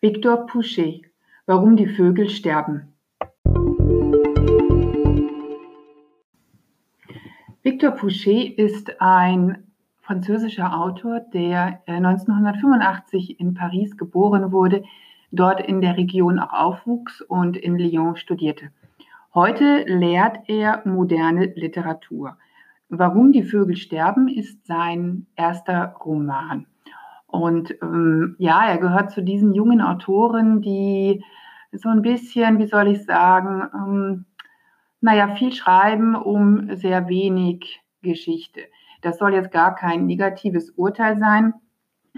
Victor Pouchet Warum die Vögel sterben Victor Pouchet ist ein französischer Autor, der 1985 äh, in Paris geboren wurde, dort in der Region auch aufwuchs und in Lyon studierte. Heute lehrt er moderne Literatur. Warum die Vögel sterben ist sein erster Roman. Und ähm, ja, er gehört zu diesen jungen Autoren, die so ein bisschen, wie soll ich sagen, ähm, naja, viel schreiben um sehr wenig Geschichte. Das soll jetzt gar kein negatives Urteil sein,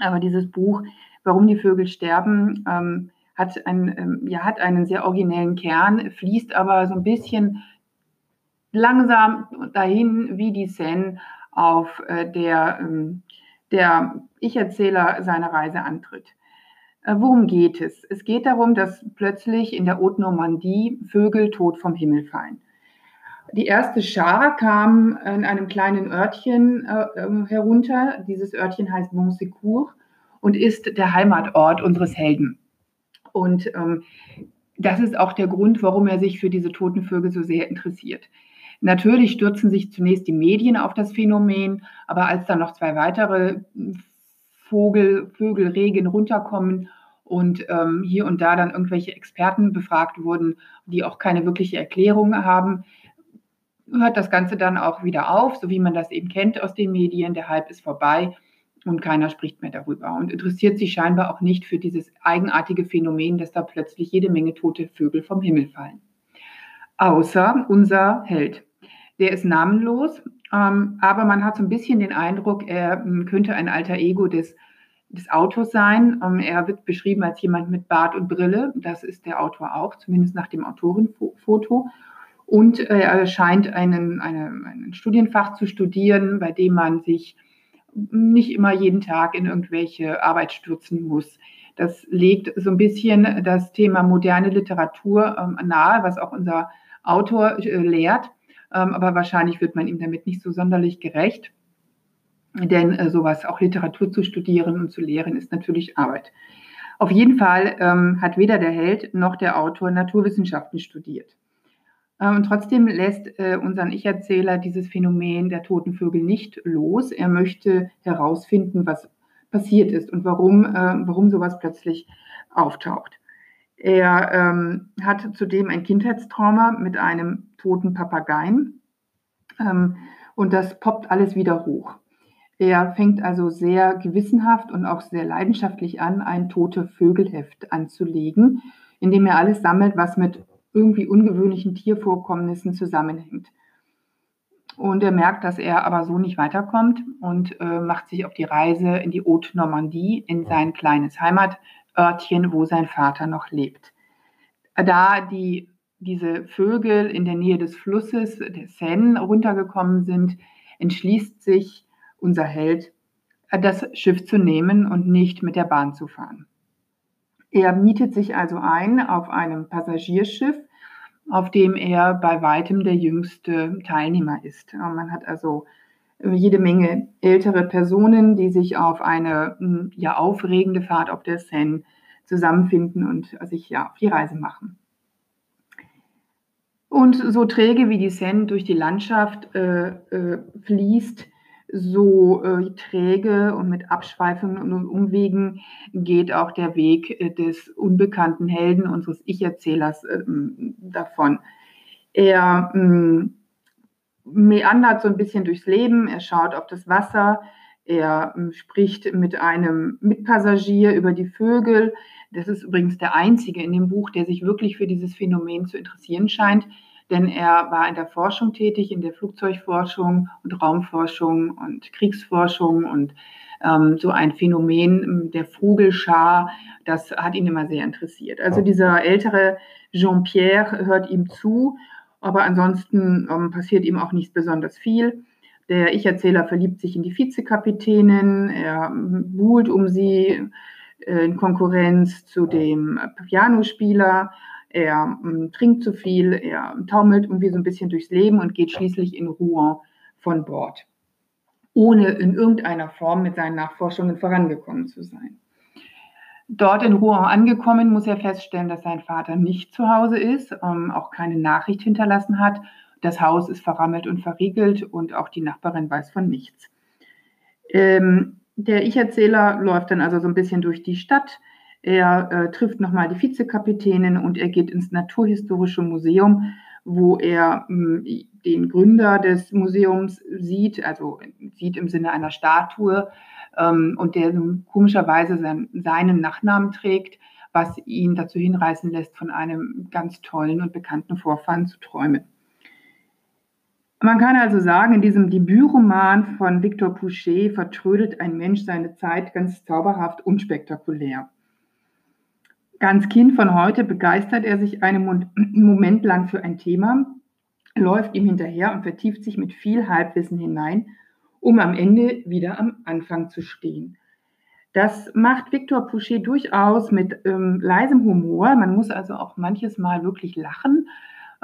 aber dieses Buch, Warum die Vögel sterben, ähm, hat, ein, ähm, ja, hat einen sehr originellen Kern, fließt aber so ein bisschen langsam dahin wie die Seine auf äh, der, ähm, der Ich-Erzähler seine Reise antritt. Äh, worum geht es? Es geht darum, dass plötzlich in der Haute Normandie Vögel tot vom Himmel fallen. Die erste Schar kam in einem kleinen Örtchen äh, ähm, herunter. Dieses Örtchen heißt Bonsecourt und ist der Heimatort unseres Helden. Und ähm, das ist auch der Grund, warum er sich für diese toten Vögel so sehr interessiert. Natürlich stürzen sich zunächst die Medien auf das Phänomen, aber als dann noch zwei weitere Vogel, Vögelregen runterkommen und ähm, hier und da dann irgendwelche Experten befragt wurden, die auch keine wirkliche Erklärung haben, hört das Ganze dann auch wieder auf, so wie man das eben kennt aus den Medien. Der Hype ist vorbei und keiner spricht mehr darüber und interessiert sich scheinbar auch nicht für dieses eigenartige Phänomen, dass da plötzlich jede Menge tote Vögel vom Himmel fallen. Außer unser Held. Der ist namenlos, ähm, aber man hat so ein bisschen den Eindruck, er ähm, könnte ein alter Ego des, des Autors sein. Ähm, er wird beschrieben als jemand mit Bart und Brille. Das ist der Autor auch, zumindest nach dem Autorenfoto. Und äh, er scheint einen, eine, ein Studienfach zu studieren, bei dem man sich nicht immer jeden Tag in irgendwelche Arbeit stürzen muss. Das legt so ein bisschen das Thema moderne Literatur ähm, nahe, was auch unser Autor äh, lehrt. Ähm, aber wahrscheinlich wird man ihm damit nicht so sonderlich gerecht. Denn äh, sowas, auch Literatur zu studieren und zu lehren, ist natürlich Arbeit. Auf jeden Fall ähm, hat weder der Held noch der Autor Naturwissenschaften studiert. Äh, und trotzdem lässt äh, unseren Ich-Erzähler dieses Phänomen der toten Vögel nicht los. Er möchte herausfinden, was passiert ist und warum, äh, warum sowas plötzlich auftaucht. Er ähm, hat zudem ein Kindheitstrauma mit einem toten Papageien ähm, und das poppt alles wieder hoch. Er fängt also sehr gewissenhaft und auch sehr leidenschaftlich an, ein tote Vögelheft anzulegen, indem er alles sammelt, was mit irgendwie ungewöhnlichen Tiervorkommnissen zusammenhängt. Und er merkt, dass er aber so nicht weiterkommt und äh, macht sich auf die Reise in die Haute Normandie, in sein kleines Heimatörtchen, wo sein Vater noch lebt. Da die, diese Vögel in der Nähe des Flusses, der Seine, runtergekommen sind, entschließt sich unser Held, das Schiff zu nehmen und nicht mit der Bahn zu fahren. Er mietet sich also ein auf einem Passagierschiff, auf dem er bei weitem der jüngste Teilnehmer ist. Man hat also jede Menge ältere Personen, die sich auf eine hm, ja aufregende Fahrt auf der Seine zusammenfinden und sich ja auf die Reise machen. Und so träge wie die Seine durch die Landschaft äh, äh, fließt, so äh, träge und mit Abschweifungen und Umwegen geht auch der Weg äh, des unbekannten Helden, unseres Ich-Erzählers, äh, davon. Er mh, meandert so ein bisschen durchs Leben, er schaut auf das Wasser, er mh, spricht mit einem Mitpassagier über die Vögel. Das ist übrigens der einzige in dem Buch, der sich wirklich für dieses Phänomen zu interessieren scheint denn er war in der Forschung tätig, in der Flugzeugforschung und Raumforschung und Kriegsforschung und ähm, so ein Phänomen ähm, der Vogelschar, das hat ihn immer sehr interessiert. Also dieser ältere Jean-Pierre hört ihm zu, aber ansonsten ähm, passiert ihm auch nicht besonders viel. Der Ich-Erzähler verliebt sich in die Vizekapitänin, er ähm, buhlt um sie äh, in Konkurrenz zu dem Pianospieler. Er ähm, trinkt zu viel, er taumelt irgendwie so ein bisschen durchs Leben und geht schließlich in Rouen von Bord, ohne in irgendeiner Form mit seinen Nachforschungen vorangekommen zu sein. Dort in Rouen angekommen, muss er feststellen, dass sein Vater nicht zu Hause ist, ähm, auch keine Nachricht hinterlassen hat. Das Haus ist verrammelt und verriegelt und auch die Nachbarin weiß von nichts. Ähm, der Ich-Erzähler läuft dann also so ein bisschen durch die Stadt. Er äh, trifft nochmal die Vizekapitänin und er geht ins Naturhistorische Museum, wo er mh, hm, den Gründer des Museums sieht, also sieht im Sinne einer Statue ähm, und der komischerweise sein, seinen Nachnamen trägt, was ihn dazu hinreißen lässt, von einem ganz tollen und bekannten Vorfahren zu träumen. Man kann also sagen, in diesem Debütroman von Victor Pouchet vertrödelt ein Mensch seine Zeit ganz zauberhaft unspektakulär. Ganz Kind von heute begeistert er sich einen Moment lang für ein Thema, läuft ihm hinterher und vertieft sich mit viel Halbwissen hinein um am Ende wieder am Anfang zu stehen. Das macht Victor Pouchet durchaus mit ähm, leisem Humor. Man muss also auch manches Mal wirklich lachen,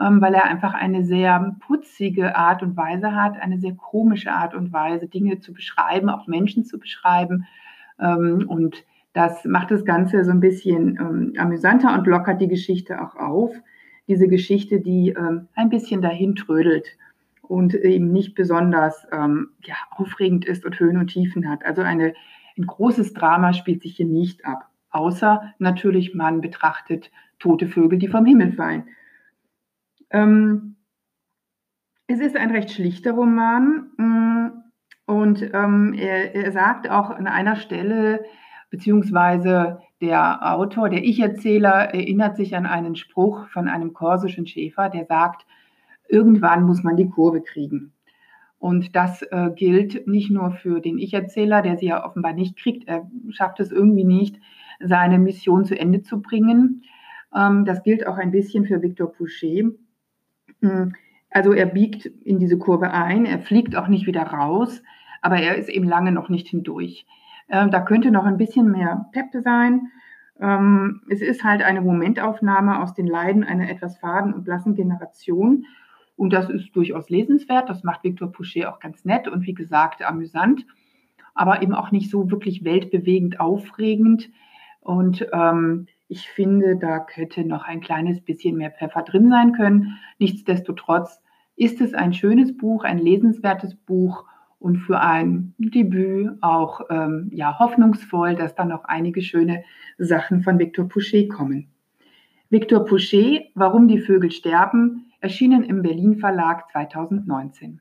ähm, weil er einfach eine sehr putzige Art und Weise hat, eine sehr komische Art und Weise, Dinge zu beschreiben, auch Menschen zu beschreiben. Ähm, und das macht das Ganze so ein bisschen ähm, amüsanter und lockert die Geschichte auch auf. Diese Geschichte, die ähm, ein bisschen dahin trödelt und eben nicht besonders ähm, ja, aufregend ist und Höhen und Tiefen hat. Also eine, ein großes Drama spielt sich hier nicht ab, außer natürlich man betrachtet tote Vögel, die vom Himmel fallen. Ähm, es ist ein recht schlichter Roman mm, und ähm, er, er sagt auch an einer Stelle, beziehungsweise der Autor, der Ich-Erzähler, erinnert sich an einen Spruch von einem korsischen Schäfer, der sagt, irgendwann muss man die Kurve kriegen. Und das äh, gilt nicht nur für den Ich-Erzähler, der sie ja offenbar nicht kriegt. Er schafft es irgendwie nicht, seine Mission zu Ende zu bringen. Ähm, das gilt auch ein bisschen für Victor Pouchet. Hm, also er biegt in diese Kurve ein, er fliegt auch nicht wieder raus, aber er ist eben lange noch nicht hindurch. Ähm, da könnte noch ein bisschen mehr Pep sein. Ähm, es ist halt eine Momentaufnahme aus den Leiden einer etwas faden und blassen Generation und das ist durchaus lesenswert. Das macht Victor Pouchet auch ganz nett und wie gesagt amüsant, aber eben auch nicht so wirklich weltbewegend aufregend. Und ähm, ich finde, da hätte noch ein kleines bisschen mehr Pfeffer drin sein können. Nichtsdestotrotz ist es ein schönes Buch, ein lesenswertes Buch und für ein Debüt auch ähm, ja, hoffnungsvoll, dass da noch einige schöne Sachen von Victor Pouchet kommen. Victor Pouchet, Warum die Vögel sterben, erschienen im Berlin Verlag 2019.